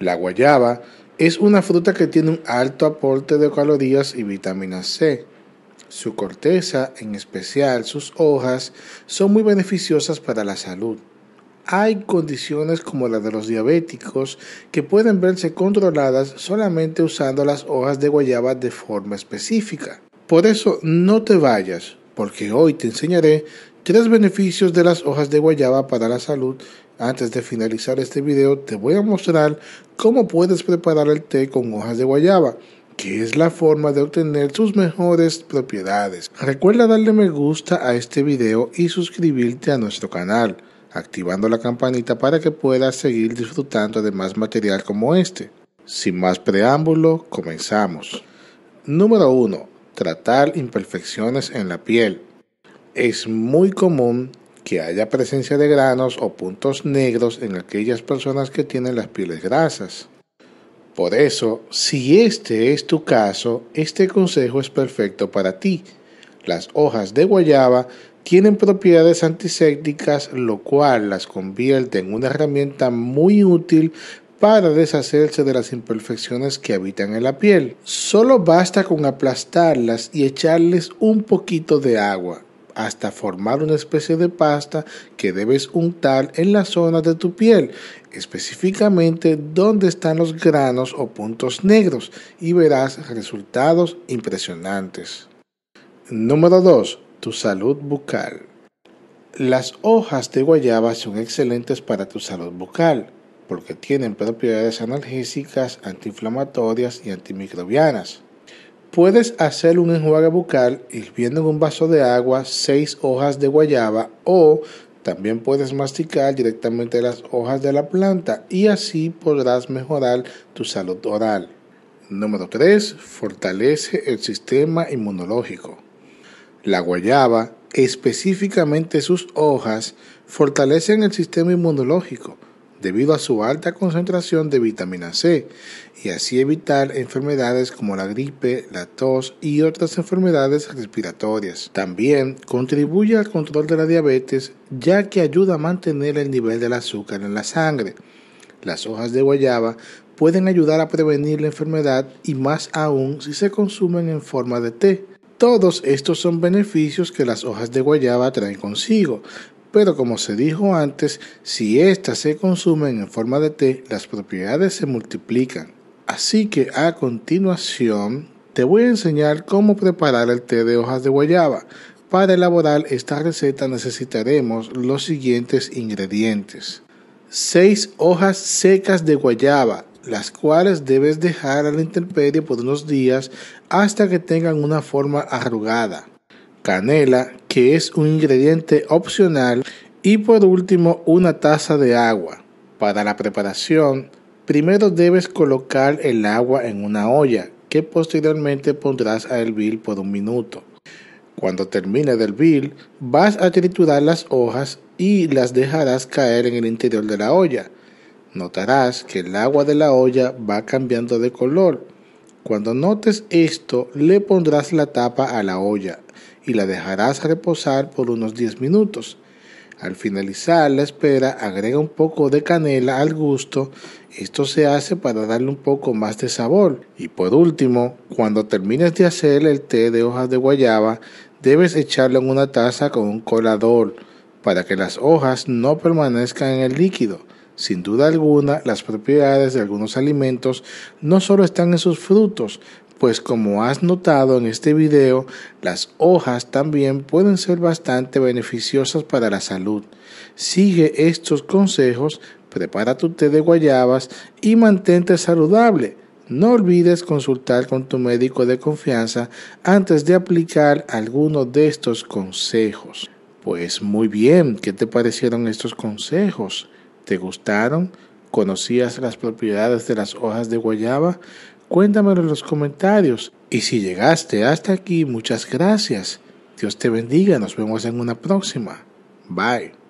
La guayaba es una fruta que tiene un alto aporte de calorías y vitamina C. Su corteza, en especial sus hojas, son muy beneficiosas para la salud. Hay condiciones como la de los diabéticos que pueden verse controladas solamente usando las hojas de guayaba de forma específica. Por eso no te vayas, porque hoy te enseñaré tres beneficios de las hojas de guayaba para la salud. Antes de finalizar este video te voy a mostrar cómo puedes preparar el té con hojas de guayaba que es la forma de obtener sus mejores propiedades. Recuerda darle me gusta a este video y suscribirte a nuestro canal, activando la campanita para que puedas seguir disfrutando de más material como este. Sin más preámbulo, comenzamos. Número 1. Tratar imperfecciones en la piel. Es muy común que haya presencia de granos o puntos negros en aquellas personas que tienen las pieles grasas. Por eso, si este es tu caso, este consejo es perfecto para ti. Las hojas de guayaba tienen propiedades antisépticas, lo cual las convierte en una herramienta muy útil para deshacerse de las imperfecciones que habitan en la piel. Solo basta con aplastarlas y echarles un poquito de agua hasta formar una especie de pasta que debes untar en la zona de tu piel, específicamente donde están los granos o puntos negros y verás resultados impresionantes. Número 2. Tu salud bucal. Las hojas de guayaba son excelentes para tu salud bucal porque tienen propiedades analgésicas, antiinflamatorias y antimicrobianas. Puedes hacer un enjuague bucal hirviendo en un vaso de agua seis hojas de guayaba o también puedes masticar directamente las hojas de la planta y así podrás mejorar tu salud oral. Número 3. Fortalece el sistema inmunológico. La guayaba, específicamente sus hojas, fortalecen el sistema inmunológico debido a su alta concentración de vitamina C y así evitar enfermedades como la gripe, la tos y otras enfermedades respiratorias. También contribuye al control de la diabetes ya que ayuda a mantener el nivel del azúcar en la sangre. Las hojas de guayaba pueden ayudar a prevenir la enfermedad y más aún si se consumen en forma de té. Todos estos son beneficios que las hojas de guayaba traen consigo, pero como se dijo antes, si éstas se consumen en forma de té, las propiedades se multiplican. Así que a continuación te voy a enseñar cómo preparar el té de hojas de guayaba. Para elaborar esta receta necesitaremos los siguientes ingredientes. 6 hojas secas de guayaba, las cuales debes dejar a la por unos días hasta que tengan una forma arrugada canela, que es un ingrediente opcional, y por último una taza de agua. Para la preparación, primero debes colocar el agua en una olla que posteriormente pondrás a hervir por un minuto. Cuando termine de hervir, vas a triturar las hojas y las dejarás caer en el interior de la olla. Notarás que el agua de la olla va cambiando de color. Cuando notes esto, le pondrás la tapa a la olla y la dejarás reposar por unos 10 minutos. Al finalizar la espera, agrega un poco de canela al gusto. Esto se hace para darle un poco más de sabor. Y por último, cuando termines de hacer el té de hojas de guayaba, debes echarlo en una taza con un colador para que las hojas no permanezcan en el líquido. Sin duda alguna, las propiedades de algunos alimentos no solo están en sus frutos, pues como has notado en este video, las hojas también pueden ser bastante beneficiosas para la salud. Sigue estos consejos, prepara tu té de guayabas y mantente saludable. No olvides consultar con tu médico de confianza antes de aplicar alguno de estos consejos. Pues muy bien, ¿qué te parecieron estos consejos? ¿Te gustaron? ¿Conocías las propiedades de las hojas de guayaba? Cuéntamelo en los comentarios. Y si llegaste hasta aquí, muchas gracias. Dios te bendiga. Nos vemos en una próxima. Bye.